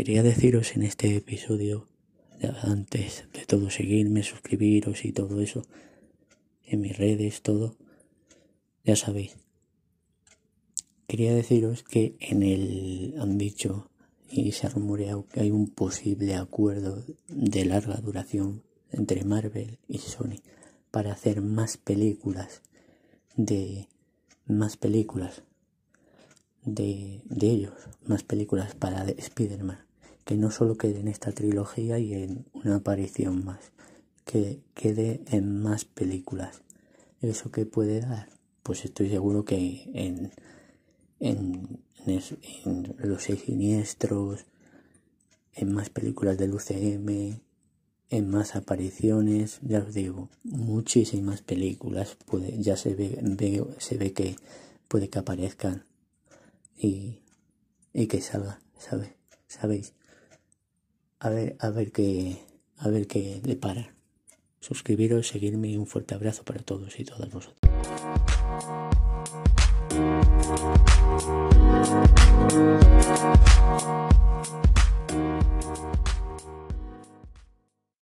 quería deciros en este episodio, antes de todo seguirme, suscribiros y todo eso, en mis redes, todo, ya sabéis. Quería deciros que en el han dicho y se ha rumoreado que hay un posible acuerdo de larga duración entre Marvel y Sony para hacer más películas de más películas de, de ellos, más películas para Spider-Man, que no solo quede en esta trilogía y en una aparición más, que quede en más películas. ¿Eso que puede dar? Pues estoy seguro que en, en, Los Seis Siniestros, en más películas del UCM, en más apariciones, ya os digo, muchísimas películas, puede, ya se ve, se ve que puede que aparezcan y, y que salga, ¿sabes? ¿Sabéis? A ver, a ver qué, a ver qué le para. Suscribiros, seguirme y un fuerte abrazo para todos y todas vosotros.